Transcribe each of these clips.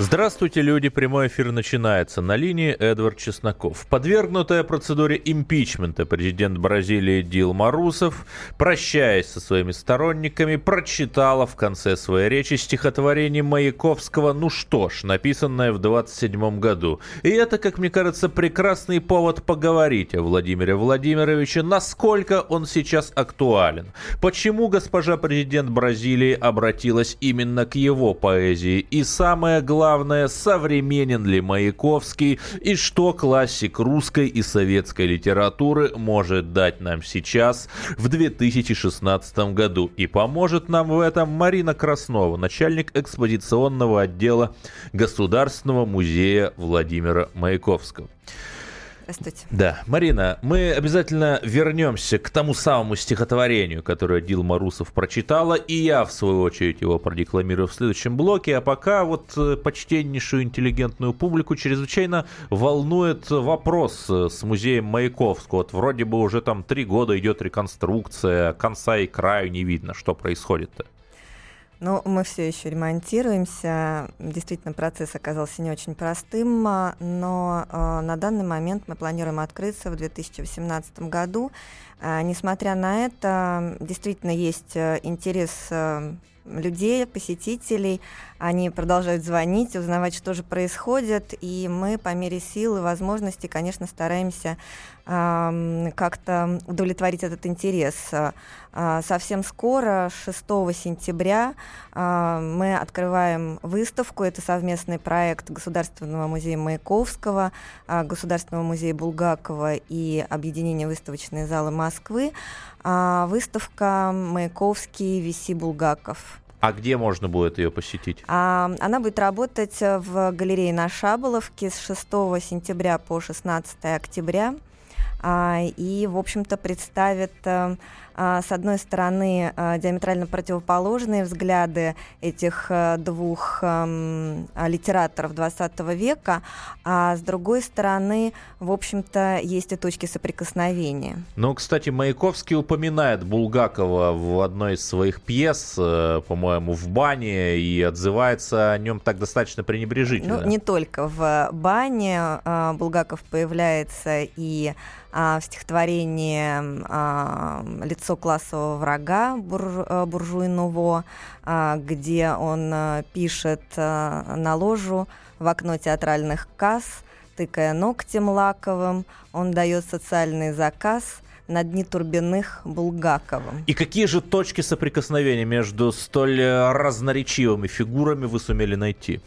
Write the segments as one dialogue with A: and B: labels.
A: Здравствуйте, люди. Прямой эфир начинается. На линии Эдвард Чесноков. Подвергнутая процедуре импичмента президент Бразилии Дилма Русов, прощаясь со своими сторонниками, прочитала в конце своей речи стихотворение Маяковского «Ну что ж», написанное в 27 году. И это, как мне кажется, прекрасный повод поговорить о Владимире Владимировиче, насколько он сейчас актуален. Почему госпожа президент Бразилии обратилась именно к его поэзии. И самое главное, главное, современен ли Маяковский и что классик русской и советской литературы может дать нам сейчас, в 2016 году. И поможет нам в этом Марина Краснова, начальник экспозиционного отдела Государственного музея Владимира Маяковского. Здравствуйте. Да. Марина, мы обязательно вернемся к тому самому стихотворению, которое Дилма Русов прочитала, и я, в свою очередь, его продекламирую в следующем блоке. А пока вот э, почтеннейшую интеллигентную публику чрезвычайно волнует вопрос э, с музеем Маяковского. Вот вроде бы уже там три года идет реконструкция, конца и краю не видно, что происходит-то.
B: Ну, мы все еще ремонтируемся. Действительно, процесс оказался не очень простым, а, но э, на данный момент мы планируем открыться в 2018 году. Э, несмотря на это, действительно есть э, интерес э, людей, посетителей. Они продолжают звонить, узнавать, что же происходит, и мы по мере сил и возможностей, конечно, стараемся э, как-то удовлетворить этот интерес. Э, совсем скоро, 6 сентября, э, мы открываем выставку. Это совместный проект Государственного музея Маяковского, э, Государственного музея Булгакова и Объединения выставочные залы Москвы. Э, выставка Маяковский, Виси Булгаков.
A: А где можно будет ее посетить?
B: А, она будет работать в галерее на Шаболовке с 6 сентября по 16 октября. А, и, в общем-то, представит э, а, с одной стороны, а, диаметрально противоположные взгляды этих э, двух эм, литераторов XX века, а с другой стороны, в общем-то, есть и точки соприкосновения.
A: Ну, кстати, Маяковский упоминает Булгакова в одной из своих пьес, э, по-моему, в бане, и отзывается о нем так достаточно пренебрежительно.
B: Ну, не только в бане э, Булгаков появляется и в стихотворении «Лицо классового врага» бур, э, буржуй а, где он э, пишет э, на ложу в окно театральных касс, тыкая ногтем лаковым, он дает социальный заказ – на дни Турбиных Булгаковым.
A: И какие же точки соприкосновения между столь разноречивыми фигурами вы сумели найти?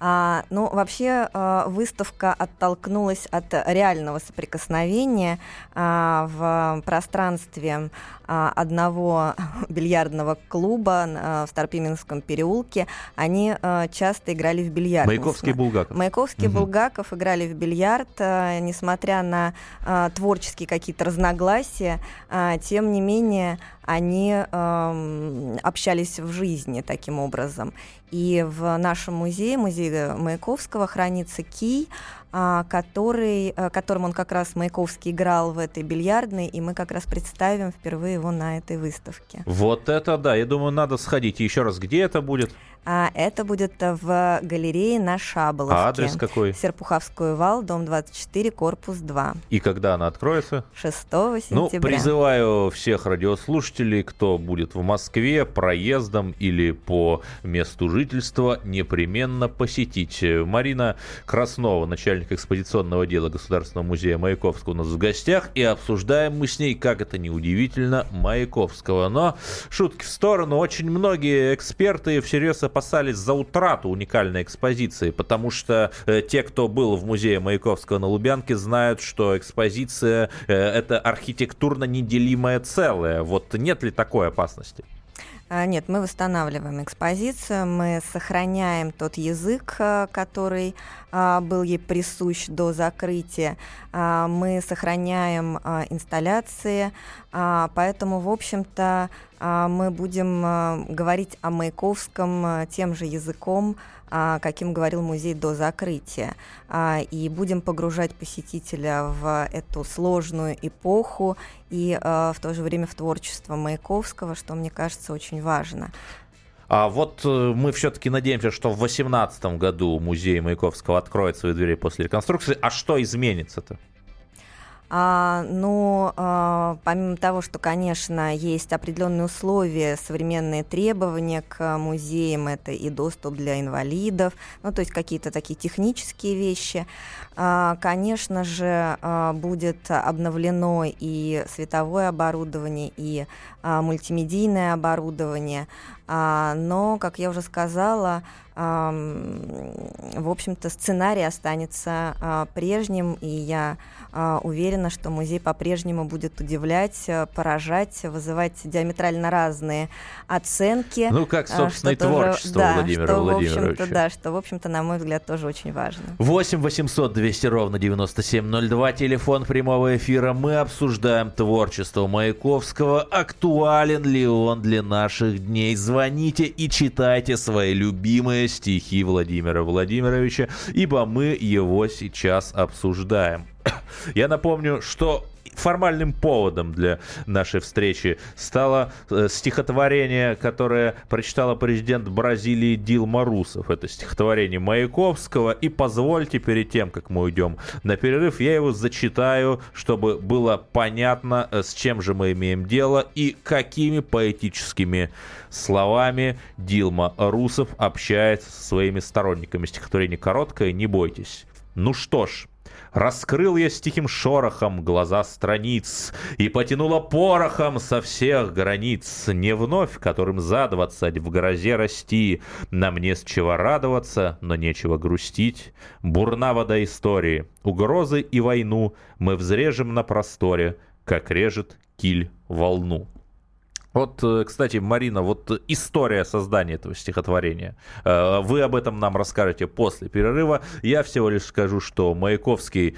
B: А, ну, вообще а, выставка оттолкнулась от реального соприкосновения а, в пространстве а, одного бильярдного клуба а, в Старпименском переулке. Они а, часто играли в бильярд.
A: Маяковский и Булгаков.
B: Маяковский и угу. Булгаков играли в бильярд, а, несмотря на а, творческие какие-то разногласия, а, тем не менее они э, общались в жизни таким образом. И в нашем музее, музее Маяковского, хранится кий, который, э, которым он как раз Маяковский играл в этой бильярдной, и мы как раз представим впервые его на этой выставке.
A: Вот это да, я думаю, надо сходить. Еще раз, где это будет?
B: А это будет в галерее на Шаболовке.
A: А адрес какой?
B: Серпуховской вал, дом 24, корпус 2.
A: И когда она откроется?
B: 6 сентября.
A: Ну, призываю всех радиослушателей, кто будет в Москве проездом или по месту жительства, непременно посетить. Марина Краснова, начальник экспозиционного дела Государственного музея Маяковского у нас в гостях, и обсуждаем мы с ней, как это неудивительно, Маяковского. Но шутки в сторону, очень многие эксперты всерьез опасались за утрату уникальной экспозиции, потому что э, те, кто был в музее Маяковского на Лубянке, знают, что экспозиция э, это архитектурно неделимое целое. Вот нет ли такой опасности?
B: А, нет, мы восстанавливаем экспозицию, мы сохраняем тот язык, э, который а, был ей присущ до закрытия. А, мы сохраняем инсталляции, поэтому, в общем-то, мы будем говорить о Маяковском тем же языком, каким говорил музей до закрытия. И будем погружать посетителя в эту сложную эпоху и в то же время в творчество Маяковского, что, мне кажется, очень важно.
A: А вот э, мы все-таки надеемся, что в 2018 году музей Маяковского откроет свои двери после реконструкции. А что изменится-то?
B: А, ну, а, помимо того, что, конечно, есть определенные условия, современные требования к музеям, это и доступ для инвалидов, ну, то есть какие-то такие технические вещи, а, конечно же, а, будет обновлено и световое оборудование, и мультимедийное оборудование, а, но, как я уже сказала, а, в общем-то, сценарий останется а, прежним, и я а, уверена, что музей по-прежнему будет удивлять, э, поражать, вызывать диаметрально разные оценки.
A: Ну, как, а, собственно, и творчество
B: тоже, да,
A: Владимира
B: что,
A: Владимировича.
B: Да, что, в общем-то, на мой взгляд, тоже очень важно.
A: 8 800 200 ровно 9702, телефон прямого эфира. Мы обсуждаем творчество Маяковского. Актуален ли он для наших дней? Звоните и читайте свои любимые стихи Владимира Владимировича, ибо мы его сейчас обсуждаем. Я напомню, что формальным поводом для нашей встречи стало э, стихотворение, которое прочитала президент Бразилии Дилма Русов. Это стихотворение Маяковского. И позвольте, перед тем, как мы уйдем на перерыв, я его зачитаю, чтобы было понятно, э, с чем же мы имеем дело и какими поэтическими словами Дилма Русов общается со своими сторонниками. Стихотворение короткое, не бойтесь. Ну что ж, Раскрыл я с тихим шорохом глаза страниц И потянула порохом со всех границ. Не вновь, которым за двадцать в грозе расти, Нам не с чего радоваться, но нечего грустить. Бурна вода истории, угрозы и войну Мы взрежем на просторе, как режет киль волну. Вот, э, кстати, Марина, вот история создания этого стихотворения. Э, вы об этом нам расскажете после перерыва. Я всего лишь скажу, что Маяковский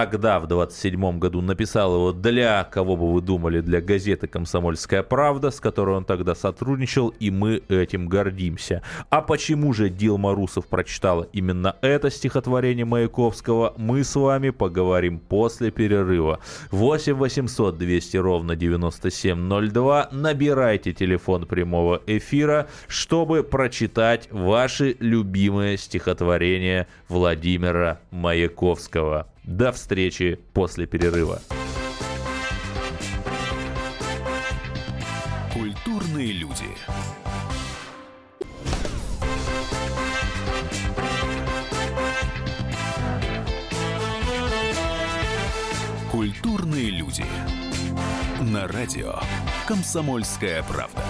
A: тогда, в 27 году, написал его для, кого бы вы думали, для газеты «Комсомольская правда», с которой он тогда сотрудничал, и мы этим гордимся. А почему же Дилма Русов прочитала именно это стихотворение Маяковского, мы с вами поговорим после перерыва. 8 800 200 ровно 9702 на набирайте телефон прямого эфира, чтобы прочитать ваши любимые стихотворения Владимира Маяковского. До встречи после перерыва.
C: Культурные люди. Культурные люди. На радио «Комсомольская правда».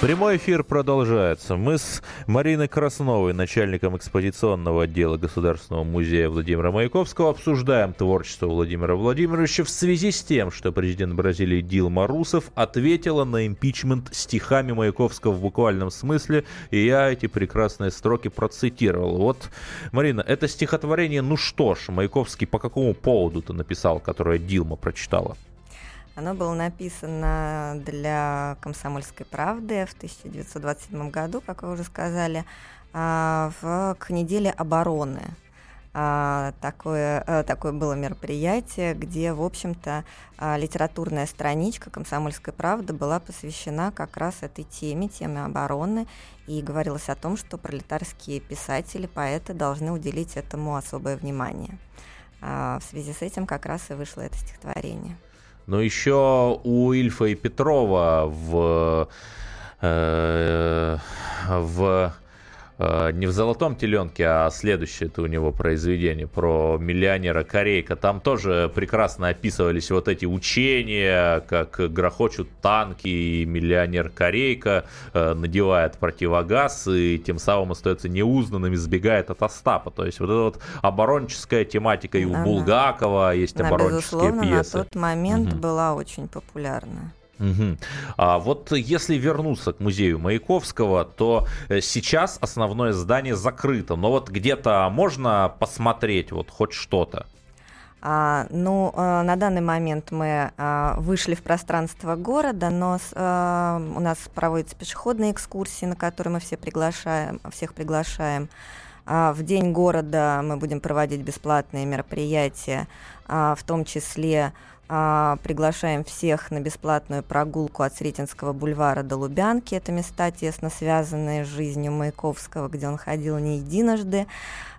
A: Прямой эфир продолжается. Мы с Мариной Красновой, начальником экспозиционного отдела Государственного музея Владимира Маяковского, обсуждаем творчество Владимира Владимировича в связи с тем, что президент Бразилии Дилма Русов ответила на импичмент стихами Маяковского в буквальном смысле, и я эти прекрасные строки процитировал. Вот, Марина, это стихотворение, ну что ж, Маяковский по какому поводу ты написал, которое Дилма прочитала?
B: Оно было написано для «Комсомольской правды» в 1927 году, как вы уже сказали, а, в, к неделе обороны. А, такое, э, такое было мероприятие, где, в общем-то, а, литературная страничка «Комсомольской правды» была посвящена как раз этой теме, теме обороны, и говорилось о том, что пролетарские писатели, поэты должны уделить этому особое внимание. В связи с этим как раз и вышло это стихотворение.
A: Но еще у Ильфа и Петрова в, э, в не в «Золотом теленке», а следующее это у него произведение про миллионера Корейка. Там тоже прекрасно описывались вот эти учения, как грохочут танки, и миллионер Корейка э, надевает противогаз и тем самым остается неузнанным и сбегает от Остапа. То есть вот эта вот оборонческая тематика и у Булгакова есть оборонческие пьесы.
B: на тот момент угу. была очень популярна.
A: Угу. А вот если вернуться к музею Маяковского, то э, сейчас основное здание закрыто, но вот где-то можно посмотреть вот хоть что-то.
B: А, ну, а, на данный момент мы а, вышли в пространство города, но с, а, у нас проводятся пешеходные экскурсии, на которые мы все приглашаем, всех приглашаем. А, в день города мы будем проводить бесплатные мероприятия, а, в том числе а, приглашаем всех на бесплатную прогулку от Сретенского бульвара до Лубянки. Это места, тесно связанные с жизнью Маяковского, где он ходил не единожды.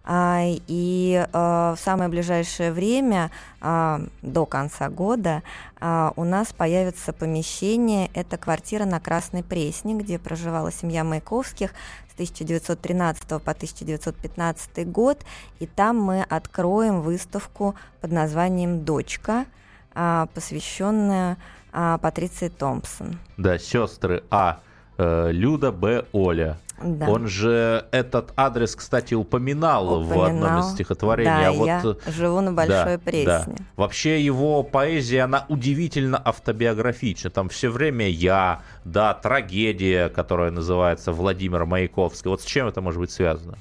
B: А, и а, в самое ближайшее время, до конца года, у нас появится помещение, это квартира на Красной Пресне, где проживала семья Маяковских с 1913 по 1915 год, и там мы откроем выставку под названием «Дочка», посвященная Патриции Томпсон.
A: Да, сестры А. Э, Люда Б. Оля. Да. Он же этот адрес, кстати, упоминал, упоминал. в одном из стихотворений.
B: Да, а вот, я живу на Большой да, Пресне. Да.
A: Вообще его поэзия, она удивительно автобиографична. Там все время я, да, трагедия, которая называется Владимир Маяковский. Вот с чем это может быть связано?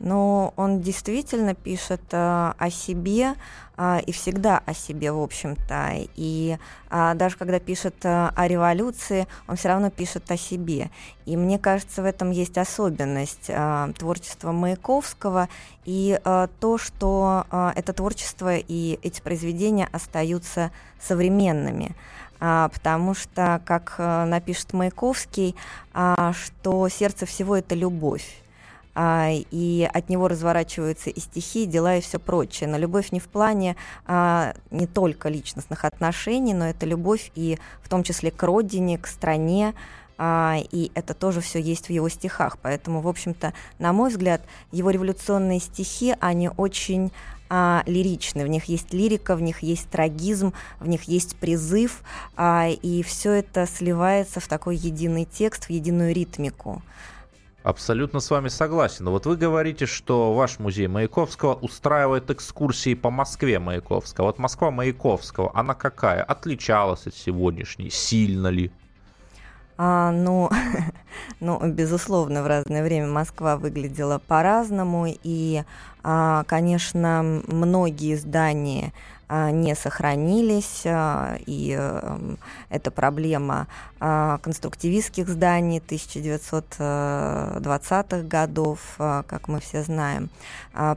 B: Но он действительно пишет э, о себе э, и всегда о себе, в общем-то. И э, даже когда пишет э, о революции, он все равно пишет о себе. И мне кажется, в этом есть особенность э, творчества Маяковского и э, то, что э, это творчество и эти произведения остаются современными. А, потому что, как э, напишет Маяковский, а, что сердце всего это любовь а, и от него разворачиваются и стихи, и дела, и все прочее. Но любовь не в плане а, не только личностных отношений, но это любовь и в том числе к родине, к стране, а, и это тоже все есть в его стихах. Поэтому, в общем-то, на мой взгляд, его революционные стихи, они очень а, лиричны, в них есть лирика, в них есть трагизм, в них есть призыв, а, и все это сливается в такой единый текст, в единую ритмику.
A: Абсолютно с вами согласен. Вот вы говорите, что ваш музей Маяковского устраивает экскурсии по Москве Маяковского. Вот Москва Маяковского, она какая? Отличалась от сегодняшней? Сильно ли?
B: А, ну, ну, безусловно, в разное время Москва выглядела по-разному, и, а, конечно, многие здания не сохранились, а, и эм, это проблема а, конструктивистских зданий 1920-х годов, как мы все знаем,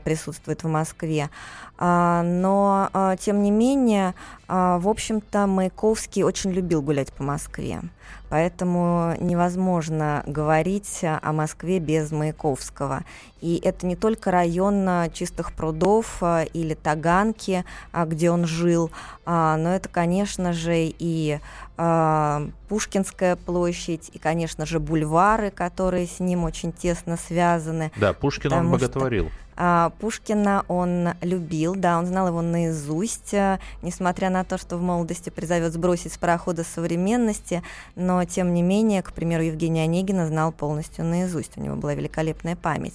B: присутствует в Москве. Но, тем не менее, в общем-то, Маяковский очень любил гулять по Москве. Поэтому невозможно говорить о Москве без Маяковского. И это не только район чистых прудов или Таганки, где он жил, но это, конечно же, и Пушкинская площадь и, конечно же, бульвары, которые с ним очень тесно связаны.
A: Да, Пушкин он боготворил. Что,
B: а, Пушкина он любил, да, он знал его наизусть, а, несмотря на то, что в молодости призовет сбросить с парохода современности, но тем не менее, к примеру, Евгения Онегина знал полностью наизусть, у него была великолепная память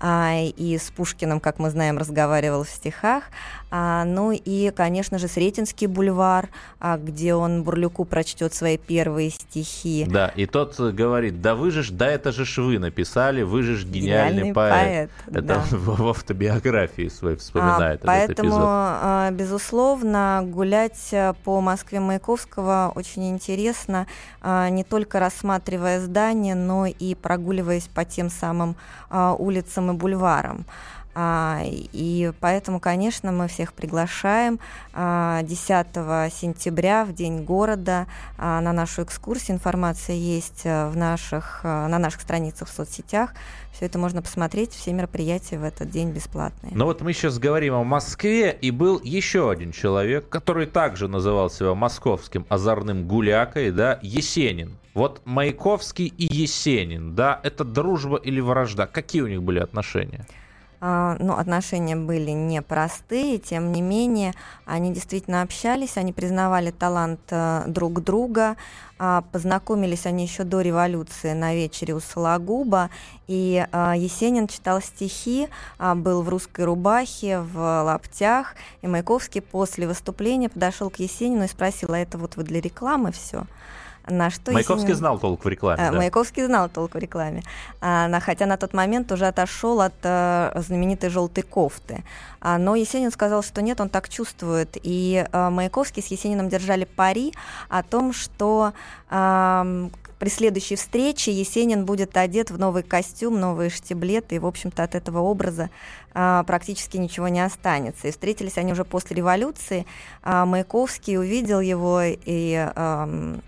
B: а, и с Пушкиным, как мы знаем, разговаривал в стихах. А, ну и, конечно же, Сретенский бульвар, а, где он Бурлюку прочтет свои первые стихи.
A: Да, и тот говорит, да вы же, да это же вы написали, вы же гениальный, гениальный поэт. поэт. Это да. он в автобиографии своей вспоминает
B: а, Поэтому, а, безусловно, гулять по Москве Маяковского очень интересно, а, не только рассматривая здания, но и прогуливаясь по тем самым а, улицам и бульварам. А, и поэтому, конечно, мы всех приглашаем 10 а, сентября в День города а, на нашу экскурсию. Информация есть э, в наших, э, на наших страницах в соцсетях. Все это можно посмотреть, все мероприятия в этот день бесплатные.
A: Но вот мы сейчас говорим о Москве, и был еще один человек, который также называл себя московским озорным гулякой, да, Есенин. Вот Маяковский и Есенин, да, это дружба или вражда? Какие у них были отношения?
B: Ну, отношения были непростые, тем не менее, они действительно общались, они признавали талант э, друг друга, а, познакомились они еще до революции на вечере у Сологуба, и а, Есенин читал стихи, был в русской рубахе, в лаптях, и Маяковский после выступления подошел к Есенину и спросил, а это вот вы для рекламы все? На что
A: Маяковский
B: Есенин...
A: знал толк в рекламе.
B: А,
A: да?
B: Маяковский знал толк в рекламе. А, на, хотя на тот момент уже отошел от а, знаменитой желтой кофты. А, но Есенин сказал, что нет, он так чувствует. И а, Маяковский с Есениным держали пари о том, что а, при следующей встрече Есенин будет одет в новый костюм, новые штиблеты, и, в общем-то, от этого образа а, практически ничего не останется. И встретились они уже после революции. А, Маяковский увидел его и а,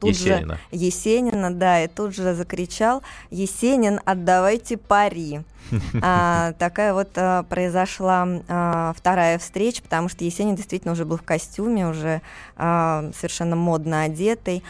B: тут Есенина. же Есенина, да, и тут же закричал «Есенин, отдавайте пари». а, такая вот а, произошла а, вторая встреча, потому что Есенин действительно уже был в костюме, уже а, совершенно модно одетый.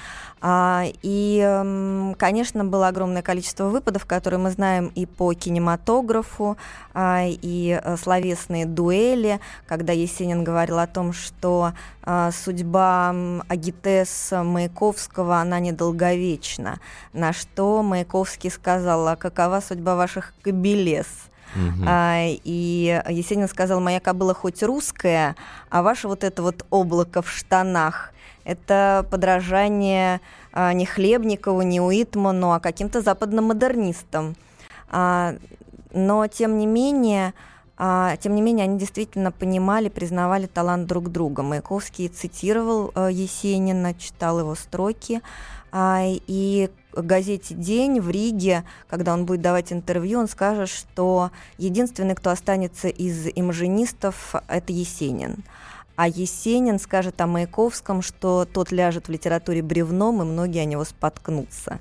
B: А, и, конечно, было огромное количество выпадов, которые мы знаем и по кинематографу, а, и э, словесные дуэли, когда Есенин говорил о том, что а, судьба Агитес Маяковского, она недолговечна, на что Маяковский сказал, а какова судьба ваших кобелес? Угу. А, и Есенин сказал, моя кобыла хоть русская, а ваше вот это вот облако в штанах, это подражание а, не Хлебникову, не Уитману, а каким-то западным модернистам. А, но, тем не менее, а, тем не менее, они действительно понимали, признавали талант друг друга. Маяковский цитировал а, Есенина, читал его строки, а, и газете «День» в Риге, когда он будет давать интервью, он скажет, что единственный, кто останется из имажинистов, это Есенин. А Есенин скажет о Маяковском, что тот ляжет в литературе бревном, и многие о него споткнутся.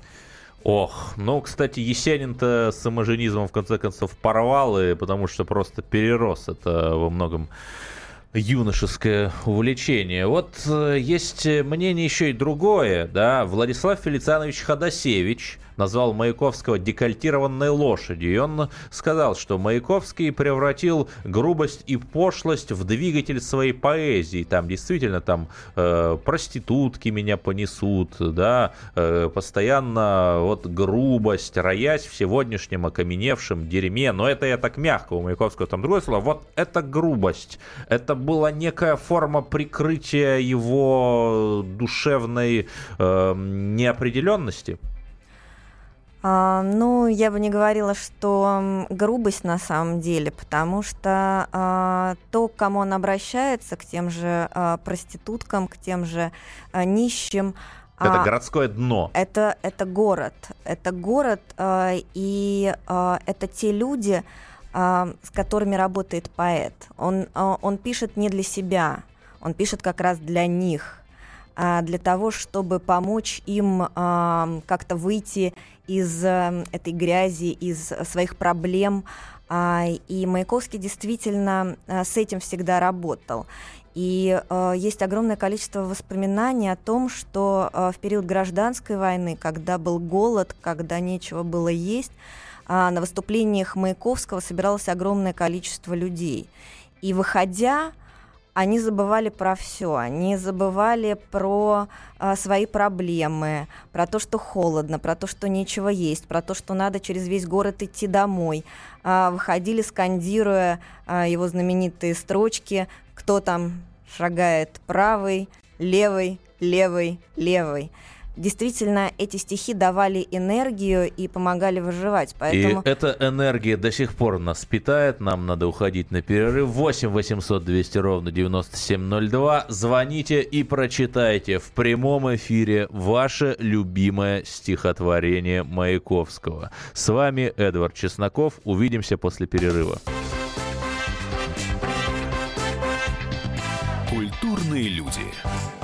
A: Ох, ну, кстати, Есенин-то с имажинизмом в конце концов порвал, и потому что просто перерос это во многом юношеское увлечение. Вот э, есть мнение еще и другое, да, Владислав Фелицианович Ходосевич назвал Маяковского декольтированной лошадью. И он сказал, что Маяковский превратил грубость и пошлость в двигатель своей поэзии. Там действительно там э, проститутки меня понесут, да, э, постоянно вот грубость, роясь в сегодняшнем окаменевшем дерьме. Но это я так мягко, у Маяковского там другое слово. Вот это грубость. Это была некая форма прикрытия его душевной э, неопределенности.
B: А, ну, я бы не говорила, что грубость на самом деле, потому что а, то, к кому он обращается, к тем же а, проституткам, к тем же а, нищим,
A: это а, городское дно.
B: Это, это город. Это город, а, и а, это те люди, а, с которыми работает поэт. Он, а, он пишет не для себя, он пишет как раз для них а, для того, чтобы помочь им а, как-то выйти из э, этой грязи, из своих проблем. А, и Маяковский действительно э, с этим всегда работал. И э, есть огромное количество воспоминаний о том, что э, в период гражданской войны, когда был голод, когда нечего было есть, э, на выступлениях Маяковского собиралось огромное количество людей. И выходя, они забывали про все, они забывали про а, свои проблемы, про то, что холодно, про то, что нечего есть, про то, что надо через весь город идти домой. А, выходили, скандируя а, его знаменитые строчки «Кто там шагает правый, левый, левый, левый» действительно эти стихи давали энергию и помогали выживать.
A: Поэтому... И эта энергия до сих пор нас питает. Нам надо уходить на перерыв. 8 800 200 ровно 9702. Звоните и прочитайте в прямом эфире ваше любимое стихотворение Маяковского. С вами Эдвард Чесноков. Увидимся после перерыва.
C: Культурные люди.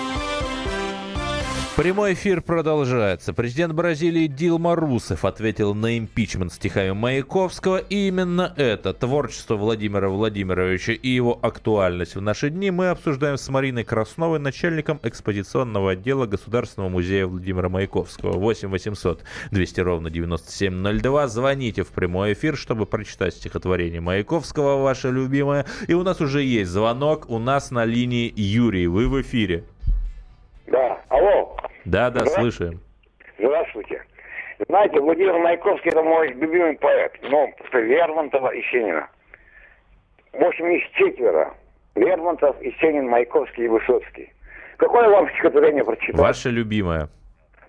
A: Прямой эфир продолжается. Президент Бразилии Дилма Русев ответил на импичмент стихами Маяковского. И именно это, творчество Владимира Владимировича и его актуальность в наши дни, мы обсуждаем с Мариной Красновой, начальником экспозиционного отдела Государственного музея Владимира Маяковского. 8 800 200 ровно 9702. Звоните в прямой эфир, чтобы прочитать стихотворение Маяковского, ваше любимое. И у нас уже есть звонок. У нас на линии Юрий. Вы в эфире.
D: Да, алло.
A: Да, да, слышим.
D: Здравствуйте. Знаете, Владимир Маяковский это мой любимый поэт. Ну, Лермонтова и Сенина. В общем, их четверо. Лермонтов, Есенин, Маяковский и Высоцкий. Какое вам стихотворение прочитать?
A: Ваше любимое.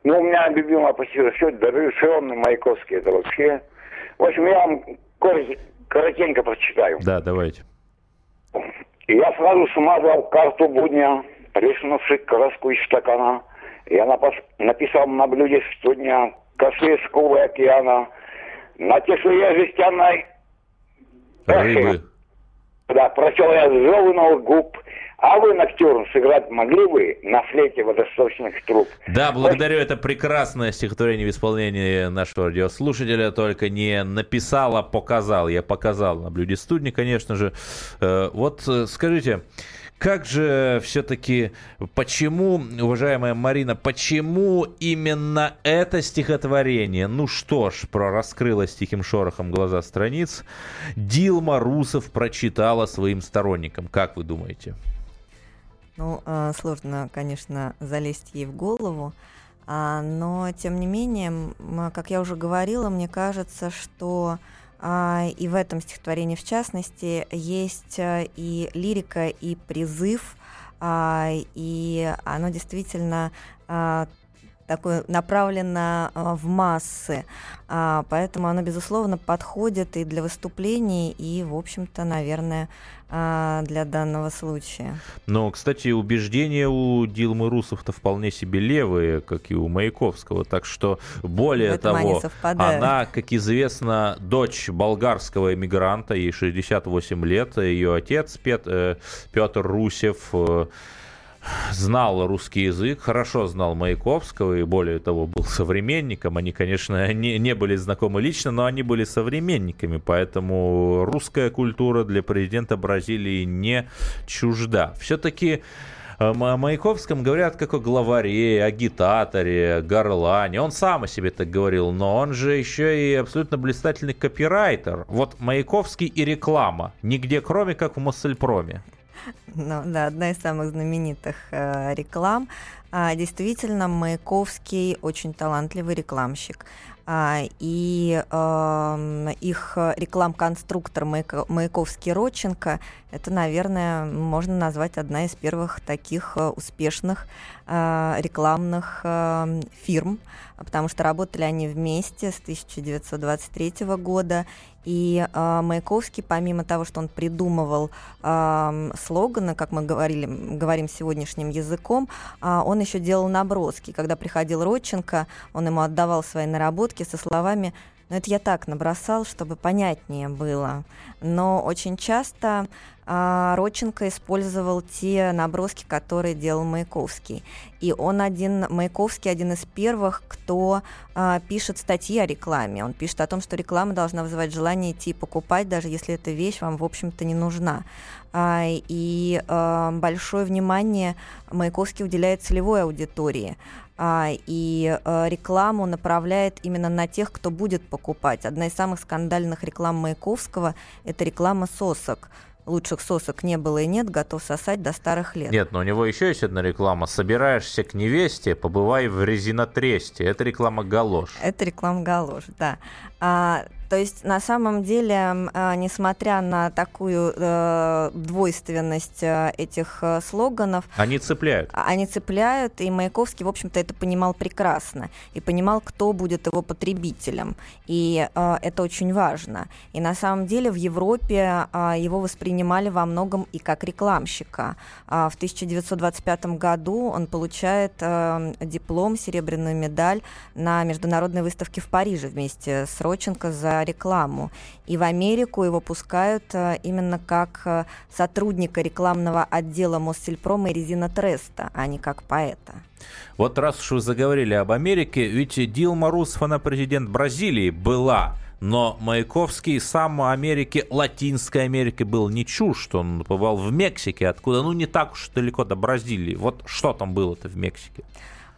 D: Ну, у меня любимое почти все дореволюционный Маяковский. Это вообще... В общем, я вам коротенько прочитаю.
A: Да, давайте.
D: Я сразу смазал карту будня, плеснувши краску из стакана. Я напас... написал на блюде сто дня косые скулы океана. На тесуе жестяной...
A: Рыбы.
D: Да, прочел я золотых губ, а вы, Ноктюрн, сыграть могли бы на флейте водосточных труб?
A: Да, благодарю. Это прекрасное стихотворение в исполнении нашего радиослушателя. Только не написал, а показал. Я показал на блюде студни, конечно же. Э, вот э, скажите, как же все-таки, почему, уважаемая Марина, почему именно это стихотворение, ну что ж, прораскрылось тихим шорохом глаза страниц, Дилма Русов прочитала своим сторонникам? Как вы думаете?
B: Ну, э, сложно, конечно, залезть ей в голову, а, но, тем не менее, как я уже говорила, мне кажется, что а, и в этом стихотворении, в частности, есть э, и лирика, и призыв, а, и оно действительно а, такое направлено в массы, поэтому оно, безусловно, подходит и для выступлений, и, в общем-то, наверное, а, для данного случая.
A: Но, кстати, убеждения у Дилмы Русов-то вполне себе левые, как и у Маяковского. Так что, более того, она, как известно, дочь болгарского эмигранта, ей 68 лет, ее отец Петр, э, Петр Русев э, знал русский язык, хорошо знал Маяковского и, более того, был современником. Они, конечно, не, не были знакомы лично, но они были современниками, поэтому русская культура для президента Бразилии не чужда. Все-таки э, о Маяковском говорят как о главаре, агитаторе, горлане. Он сам о себе так говорил, но он же еще и абсолютно блистательный копирайтер. Вот Маяковский и реклама. Нигде кроме как в Моссельпроме.
B: Ну, да, одна из самых знаменитых э, реклам. А, действительно, Маяковский очень талантливый рекламщик. А, и э, их реклам-конструктор Маяковский-Родченко – это, наверное, можно назвать одна из первых таких э, успешных э, рекламных э, фирм, потому что работали они вместе с 1923 года, и э, Маяковский, помимо того, что он придумывал э, слоганы, как мы говорили, говорим сегодняшним языком, э, он еще делал наброски. Когда приходил Родченко, он ему отдавал свои наработки со словами «Ну это я так набросал, чтобы понятнее было». Но очень часто а, Родченко использовал те наброски, которые делал Маяковский. И он один, Маяковский один из первых, кто а, пишет статьи о рекламе. Он пишет о том, что реклама должна вызывать желание идти покупать, даже если эта вещь вам, в общем-то, не нужна. А, и а, большое внимание Маяковский уделяет целевой аудитории и а, рекламу направляет именно на тех, кто будет покупать. Одна из самых скандальных реклам Маяковского – это реклама сосок лучших сосок не было и нет, готов сосать до старых лет.
A: Нет, но у него еще есть одна реклама. Собираешься к невесте, побывай в резинотресте. Это реклама галош.
B: Это реклама галош, да. А, то есть на самом деле, а, несмотря на такую э, двойственность э, этих э, слоганов...
A: Они цепляют.
B: А, они цепляют, и Маяковский, в общем-то, это понимал прекрасно. И понимал, кто будет его потребителем. И это очень важно. И на самом деле в Европе его воспринимали во многом и как рекламщика. В 1925 году он получает диплом, серебряную медаль на международной выставке в Париже вместе с Родченко за рекламу. И в Америку его пускают э, именно как э, сотрудника рекламного отдела Моссельпрома и Резина Треста, а не как поэта.
A: Вот раз уж вы заговорили об Америке, ведь Дилма Русф, она президент Бразилии была, но Маяковский сам Америке, Латинской Америке был не что он побывал в Мексике, откуда, ну, не так уж далеко до Бразилии. Вот что там было-то в Мексике?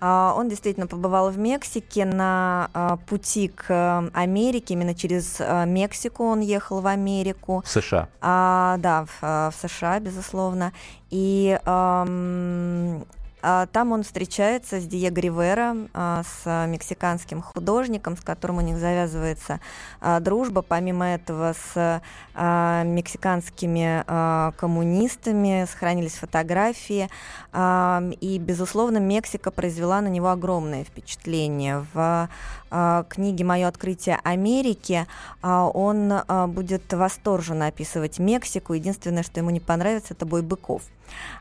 B: А, он действительно побывал в Мексике на а, пути к э, Америке, именно через э, Мексику он ехал в Америку.
A: В США.
B: А, да, в, э, в США, безусловно. И А, там он встречается с Диего Ривера, а, с мексиканским художником, с которым у них завязывается а, дружба. Помимо этого, с мексиканскими коммунистами сохранились фотографии. И, безусловно, Мексика произвела на него огромное впечатление. В книге «Мое открытие Америки» он будет восторженно описывать Мексику. Единственное, что ему не понравится, это бой быков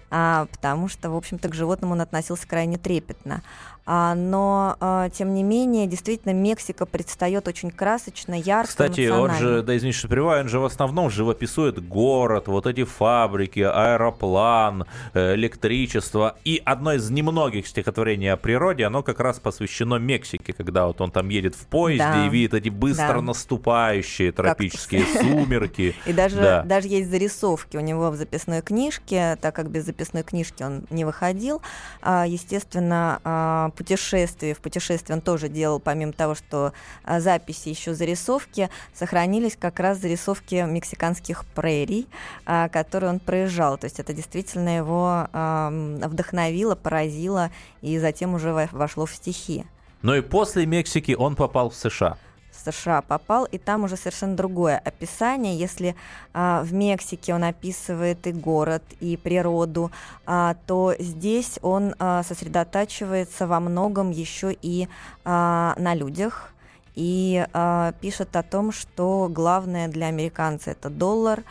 B: а, потому что, в общем-то, к животным он относился крайне трепетно. А, но, а, тем не менее, действительно, Мексика предстает очень красочно, ярко,
A: Кстати, он же, да извините, что перебиваю, он же в основном живописует город, вот эти фабрики, аэроплан, э, электричество. И одно из немногих стихотворений о природе, оно как раз посвящено Мексике, когда вот он там едет в поезде да. и видит эти быстро да. наступающие тропические как... сумерки.
B: И даже, да. даже есть зарисовки у него в записной книжке, так как без записной книжки он не выходил. А, естественно, путешествий. В путешествии он тоже делал, помимо того, что а, записи, еще зарисовки, сохранились как раз зарисовки мексиканских прерий, а, которые он проезжал. То есть это действительно его вдохновило, поразило и затем уже вошло в стихи.
A: Но и после Мексики он попал в США.
B: США попал, и там уже совершенно другое описание. Если а, в Мексике он описывает и город, и природу, а, то здесь он а, сосредотачивается во многом еще и а, на людях, и э, пишет о том, что главное для американца это доллар,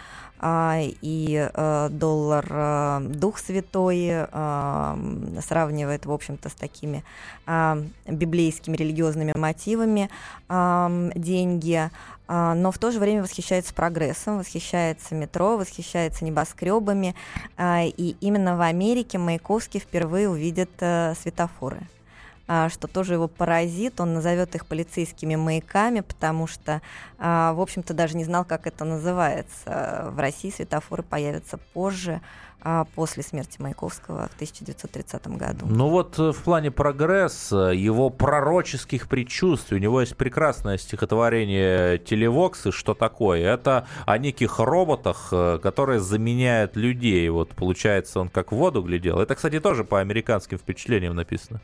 B: и а, доллар а, Дух Святой сравнивает, в общем-то, с такими библейскими религиозными мотивами деньги, но в то же время восхищается прогрессом, восхищается метро, восхищается небоскребами, и именно в Америке Маяковский впервые увидит светофоры. А, что тоже его поразит. Он назовет их полицейскими маяками, потому что, а, в общем-то, даже не знал, как это называется. В России светофоры появятся позже, а, после смерти Маяковского в 1930 году.
A: Ну вот э, в плане прогресса, его пророческих предчувствий, у него есть прекрасное стихотворение «Телевоксы». Что такое? Это о неких роботах, э, которые заменяют людей. Вот получается, он как в воду глядел. Это, кстати, тоже по американским впечатлениям написано.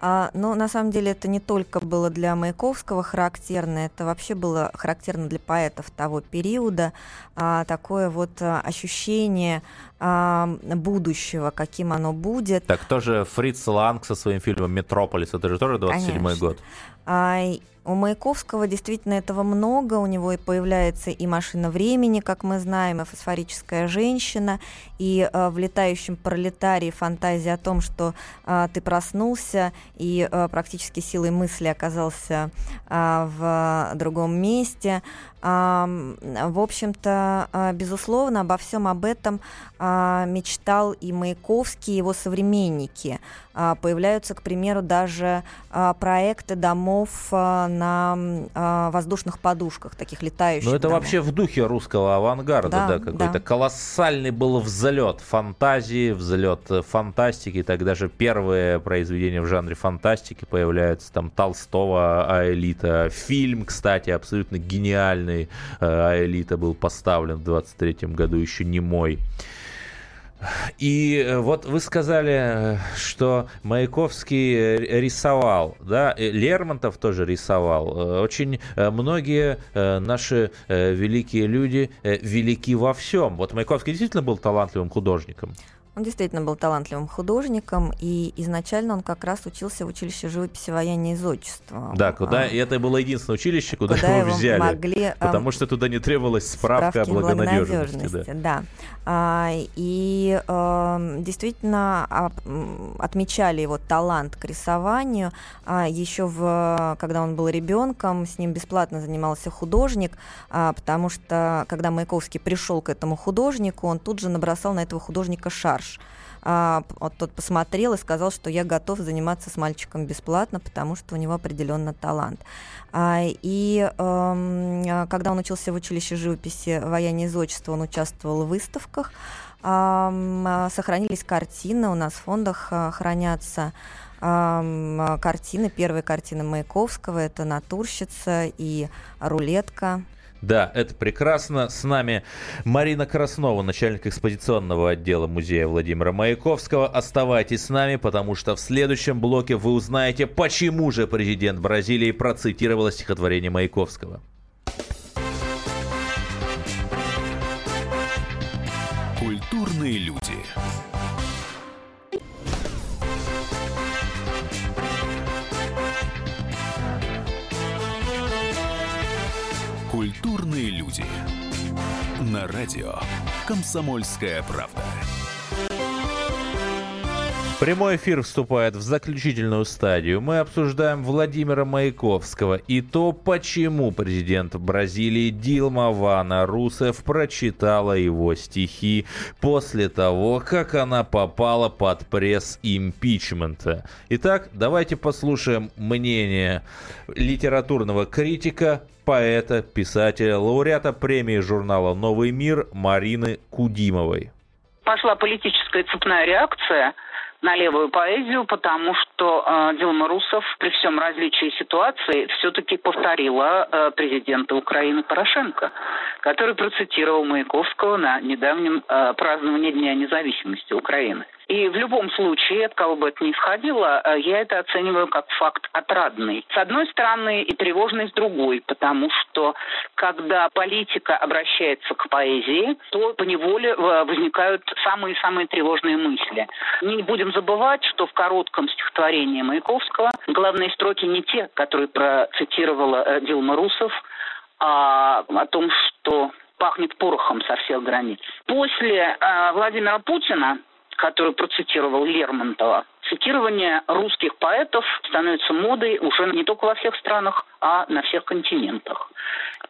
B: А, но на самом деле это не только было для Маяковского характерно, это вообще было характерно для поэтов того периода. А, такое вот а, ощущение будущего, каким оно будет.
A: Так тоже Фриц Ланг со своим фильмом «Метрополис», это же тоже 27-й год.
B: А, у Маяковского действительно этого много, у него и появляется и машина времени, как мы знаем, и фосфорическая женщина, и э, в летающем пролетарии фантазия о том, что э, ты проснулся и э, практически силой мысли оказался э, в другом месте. В общем-то, безусловно, обо всем об этом мечтал и Маяковский, и его современники. Появляются, к примеру, даже проекты домов на воздушных подушках, таких летающих.
A: Ну, это
B: домов.
A: вообще в духе русского авангарда, да, да какой-то да. колоссальный был взлет фантазии, взлет фантастики. Так даже первые произведения в жанре фантастики появляются, там Толстого «Аэлита». Фильм, кстати, абсолютно гениальный э, элита был поставлен в 23 году, еще не мой. И э, вот вы сказали, э, что Маяковский рисовал, да, Лермонтов тоже рисовал. Очень многие наши великие люди велики во всем. Вот Маяковский действительно был талантливым художником.
B: Он действительно был талантливым художником, и изначально он как раз учился в училище живописи вояния из отчества.
A: Да, куда, а, и это было единственное училище, куда, куда его, его взяли. Могли, потому что туда не требовалась справка о благонадежности.
B: Да. да. А, и а, действительно а, отмечали его талант к рисованию. А, еще в, когда он был ребенком, с ним бесплатно занимался художник, а, потому что когда Маяковский пришел к этому художнику, он тут же набросал на этого художника шарж наш. А, вот тот посмотрел и сказал, что я готов заниматься с мальчиком бесплатно, потому что у него определенно талант. А, и а, когда он учился в училище живописи вояния из отчества, он участвовал в выставках. А, сохранились картины, у нас в фондах а, хранятся картины, первые картины Маяковского, это «Натурщица» и «Рулетка».
A: Да, это прекрасно. С нами Марина Краснова, начальник экспозиционного отдела музея Владимира Маяковского. Оставайтесь с нами, потому что в следующем блоке вы узнаете, почему же президент Бразилии процитировал стихотворение Маяковского.
C: Культурные люди. На радио Комсомольская правда.
A: Прямой эфир вступает в заключительную стадию. Мы обсуждаем Владимира Маяковского и то, почему президент Бразилии Дилма Вана Русев прочитала его стихи после того, как она попала под пресс импичмента. Итак, давайте послушаем мнение литературного критика, поэта, писателя, лауреата премии журнала «Новый мир» Марины Кудимовой.
E: Пошла политическая цепная реакция – на левую поэзию, потому что э, Дилма Русов при всем различии ситуации все-таки повторила э, президента Украины Порошенко, который процитировал Маяковского на недавнем э, праздновании Дня независимости Украины. И в любом случае, от кого бы это ни исходило, э, я это оцениваю как факт отрадный. С одной стороны и тревожный с другой, потому что когда политика обращается к поэзии, то по неволе э, возникают самые-самые тревожные мысли. Не будем забывать, что в коротком стихотворении Маяковского главные строки не те, которые процитировала э, Дилма Русов, а о том, что пахнет порохом со всех границ. После э, Владимира Путина который процитировал Лермонтова, цитирование русских поэтов становится модой уже не только во всех странах, а на всех континентах.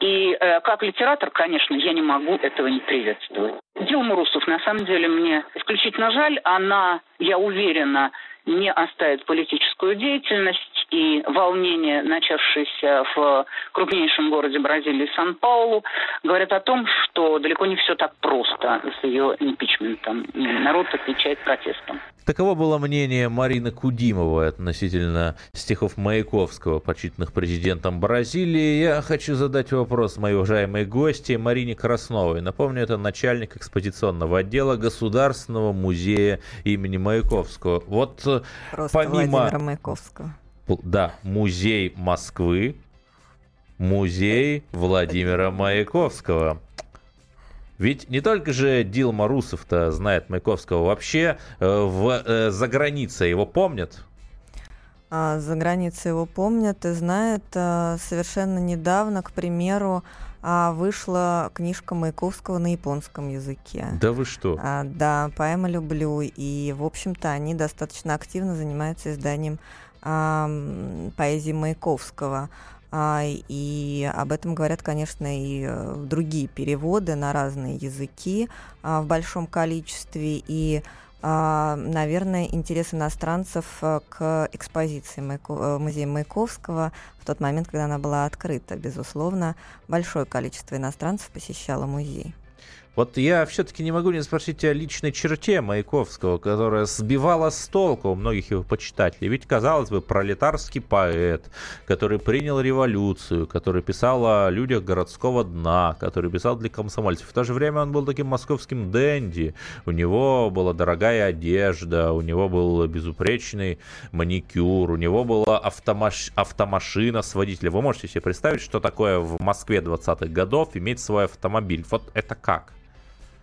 E: И э, как литератор, конечно, я не могу этого не приветствовать. Дилма Русов, на самом деле, мне исключительно жаль. Она, я уверена, не оставит политическую деятельность и волнения, начавшиеся в крупнейшем городе Бразилии Сан-Паулу, говорят о том, что далеко не все так просто с ее импичментом. Народ отвечает протестом.
A: Таково было мнение Марины Кудимовой относительно стихов Маяковского, почитанных президентом Бразилии. Я хочу задать вопрос моей уважаемой гости Марине Красновой. Напомню, это начальник экспозиционного отдела Государственного музея имени Маяковского. Вот э,
B: Просто помимо... Владимира Маяковского.
A: Да, музей Москвы, музей Владимира Маяковского. Ведь не только же Дилма Русов-то знает Маяковского, вообще э, в, э, за границей его помнят?
B: А, за границей его помнят и знают. А, совершенно недавно, к примеру, а, вышла книжка Маяковского на японском языке.
A: Да вы что?
B: А, да, поэма «Люблю». И, в общем-то, они достаточно активно занимаются изданием а, поэзии Маяковского. А, и об этом говорят, конечно, и э, другие переводы на разные языки а, в большом количестве. И а, наверное, интерес иностранцев э, к экспозиции э, музея Маяковского в тот момент, когда она была открыта. Безусловно, большое количество иностранцев посещало музей.
A: Вот я все-таки не могу не спросить о личной черте Маяковского, которая сбивала с толку у многих его почитателей. Ведь, казалось бы, пролетарский поэт, который принял революцию, который писал о людях городского дна, который писал для комсомольцев. В то же время он был таким московским денди. У него была дорогая одежда, у него был безупречный маникюр, у него была автомаш... автомашина с водителем. Вы можете себе представить, что такое в Москве 20-х годов иметь свой автомобиль? Вот это как?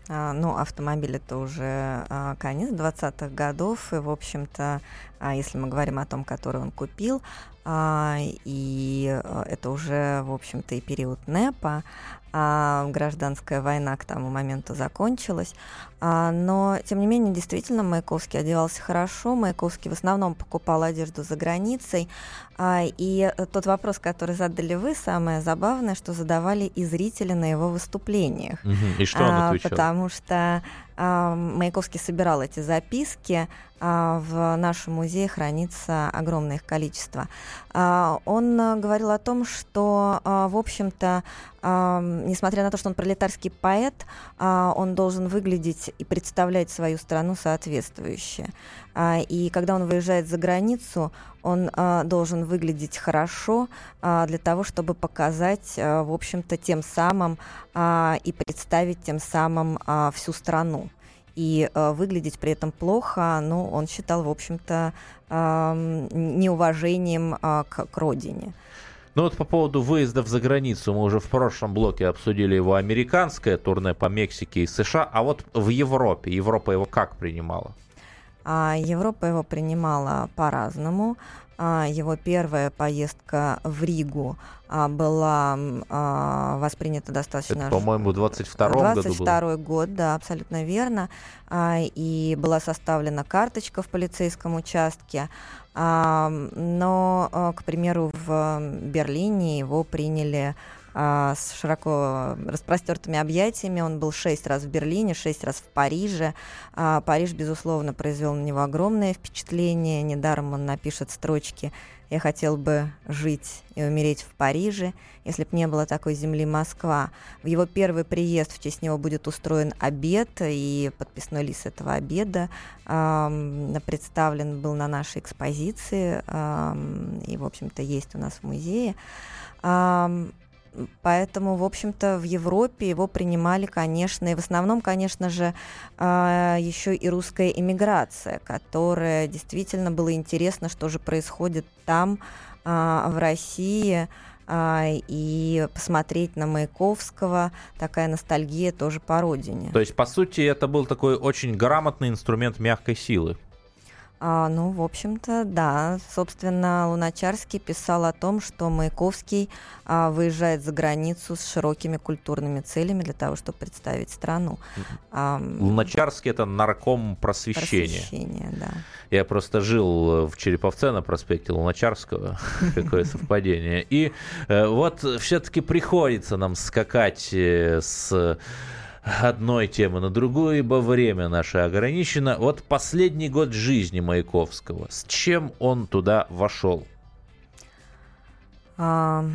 B: А, ну, автомобиль это уже а, конец 20-х годов, и, в общем-то, если мы говорим о том, который он купил, и это уже, в общем-то, и период НЭПа, а гражданская война к тому моменту закончилась. А, но, тем не менее, действительно, Маяковский одевался хорошо. Маяковский в основном покупал одежду за границей. А, и тот вопрос, который задали вы, самое забавное, что задавали и зрители на его выступлениях.
A: И что он отвечал?
B: Потому что Маяковский собирал эти записки, а, в нашем музее хранится огромное их количество. А, он э, говорил о том, что, а, в общем-то, несмотря на то, что он пролетарский поэт, он должен выглядеть и представлять свою страну соответствующе. И когда он выезжает за границу, он должен выглядеть хорошо для того, чтобы показать, в общем-то, тем самым и представить тем самым всю страну и э, выглядеть при этом плохо, ну, он считал, в общем-то, э, неуважением э, к, к родине.
A: Ну вот по поводу выездов за границу, мы уже в прошлом блоке обсудили его американское турне по Мексике и США, а вот в Европе, Европа его как принимала?
B: А Европа его принимала по-разному. А, его первая поездка в Ригу а, была а, воспринята достаточно...
A: Это, по-моему, в 22
B: году 22 год, да, абсолютно верно. И была составлена карточка в полицейском участке. Но, к примеру, в Берлине его приняли а, с широко распростертыми объятиями. Он был шесть раз в Берлине, шесть раз в Париже. А, Париж, безусловно, произвел на него огромное впечатление. Недаром он напишет строчки «Я хотел бы жить и умереть в Париже, если бы не было такой земли Москва». В его первый приезд в честь него будет устроен обед, и подписной лист этого обеда э, представлен был на нашей экспозиции, э, и, в общем-то, есть у нас в музее. Поэтому, в общем-то, в Европе его принимали, конечно, и в основном, конечно же, а, еще и русская иммиграция, которая действительно было интересно, что же происходит там, а, в России, а, и посмотреть на Маяковского, такая ностальгия тоже по родине.
A: То есть, по сути, это был такой очень грамотный инструмент мягкой силы.
B: А, ну, в общем-то, да. Собственно, Луначарский писал о том, что Маяковский а, выезжает за границу с широкими культурными целями для того, чтобы представить страну.
A: А, Луначарский это нарком просвещения.
B: Просвещение, да.
A: Я просто жил в Череповце на проспекте Луначарского. Какое совпадение. И э, вот все-таки приходится нам скакать э, с одной темы на другую, ибо время наше ограничено. Вот последний год жизни Маяковского. С чем он туда вошел? А...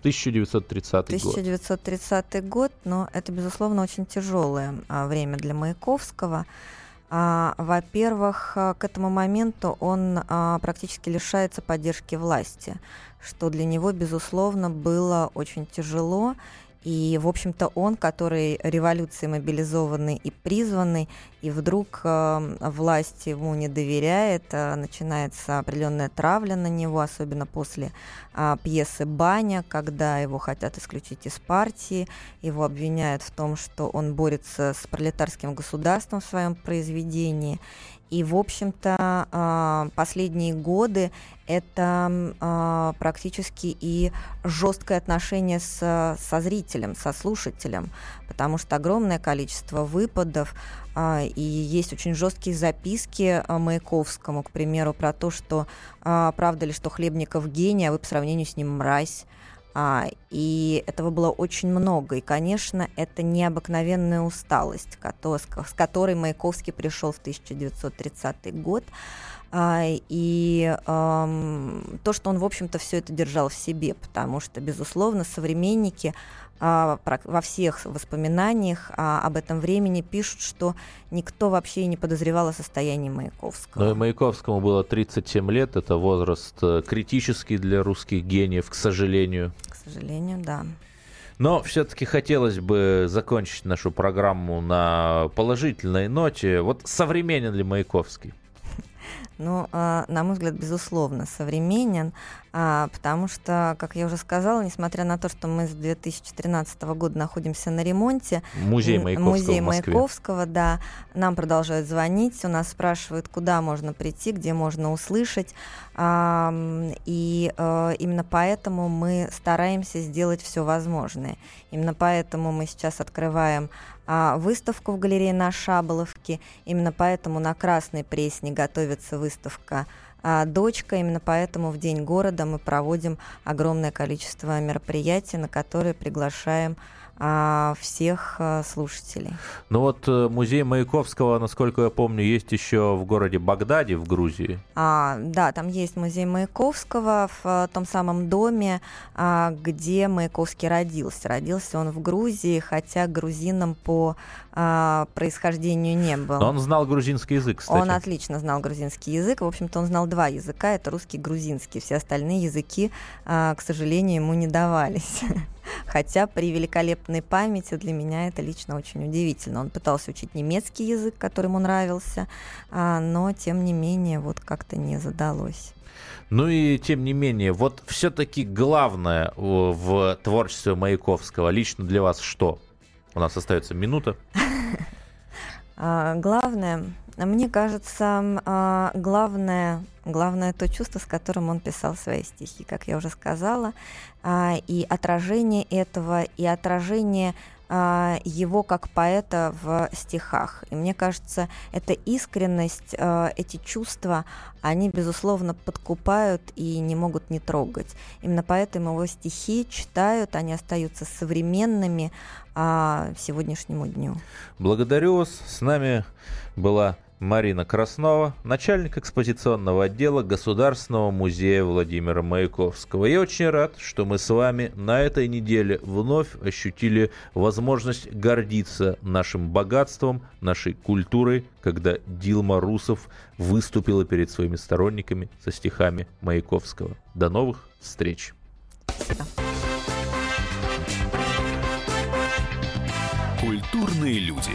A: 1930
B: год. 1930 год, но это, безусловно, очень тяжелое а, время для Маяковского. А, во-первых, а, к этому моменту он а, практически лишается поддержки власти, что для него, безусловно, было очень тяжело. И, в общем-то, он, который революции мобилизованный и призванный, и вдруг э, власть ему не доверяет, э, начинается определенная травля на него, особенно после э, пьесы «Баня», когда его хотят исключить из партии, его обвиняют в том, что он борется с пролетарским государством в своем произведении. И, в общем-то, а, последние годы это а, практически и жесткое отношение с, со зрителем, со слушателем, потому что огромное количество выпадов, а, и есть очень жесткие записки Маяковскому, к примеру, про то, что правда ли, что Хлебников гений, а вы по сравнению с ним мразь. А, и этого было очень много. И, конечно, это необыкновенная усталость, с которой Маяковский пришел в 1930 год. А, и эм, то, что он, в общем-то, все это держал в себе, потому что, безусловно, современники во всех воспоминаниях а, об этом времени пишут, что никто вообще не подозревал о состоянии Маяковского.
A: Но и Маяковскому было 37 лет, это возраст э, критический для русских гениев, к сожалению.
B: К сожалению, да.
A: Но все-таки хотелось бы закончить нашу программу на положительной ноте. Вот современен ли Маяковский?
B: Ну, а, на мой взгляд, безусловно, современен, а, потому что, как я уже сказала, несмотря на то, что мы с 2013 года находимся на ремонте,
A: музей Маяковского,
B: музей Маяковского да, нам продолжают звонить, у нас спрашивают, куда можно прийти, где можно услышать, и э, именно поэтому мы стараемся сделать все возможное. Именно поэтому мы сейчас открываем а, выставку в галерее на Шаболовке. Именно поэтому на Красной Пресне готовится выставка а, «Дочка». Именно поэтому в День города мы проводим огромное количество мероприятий, на которые приглашаем а, всех а, слушателей.
A: Ну вот э, музей Маяковского, насколько я помню, есть еще в городе Багдаде в Грузии.
B: А, да, там есть музей Маяковского в а, том самом доме, а, где Маяковский родился. Родился он в Грузии, хотя грузином по а, происхождению не был.
A: Но он знал грузинский язык, кстати.
B: Он отлично знал грузинский язык. В общем-то, он знал два языка. Это русский и грузинский. Все остальные языки, а, к сожалению, ему не давались. Хотя при великолепной памяти для меня это лично очень удивительно. Он пытался учить немецкий язык, который ему нравился, а, но тем не менее вот как-то не задалось.
A: Ну и тем не менее, вот все-таки главное в творчестве Маяковского лично для вас что? У нас остается минута.
B: А, главное, мне кажется, а, главное, главное то чувство, с которым он писал свои стихи, как я уже сказала, а, и отражение этого, и отражение его как поэта в стихах. И мне кажется, эта искренность, эти чувства, они, безусловно, подкупают и не могут не трогать. Именно поэтому его стихи читают, они остаются современными, а, сегодняшнему дню.
A: Благодарю вас. С нами была Марина Краснова, начальник экспозиционного отдела Государственного музея Владимира Маяковского. Я очень рад, что мы с вами на этой неделе вновь ощутили возможность гордиться нашим богатством, нашей культурой, когда Дилма Русов выступила перед своими сторонниками со стихами Маяковского. До новых встреч!
C: Культурные люди.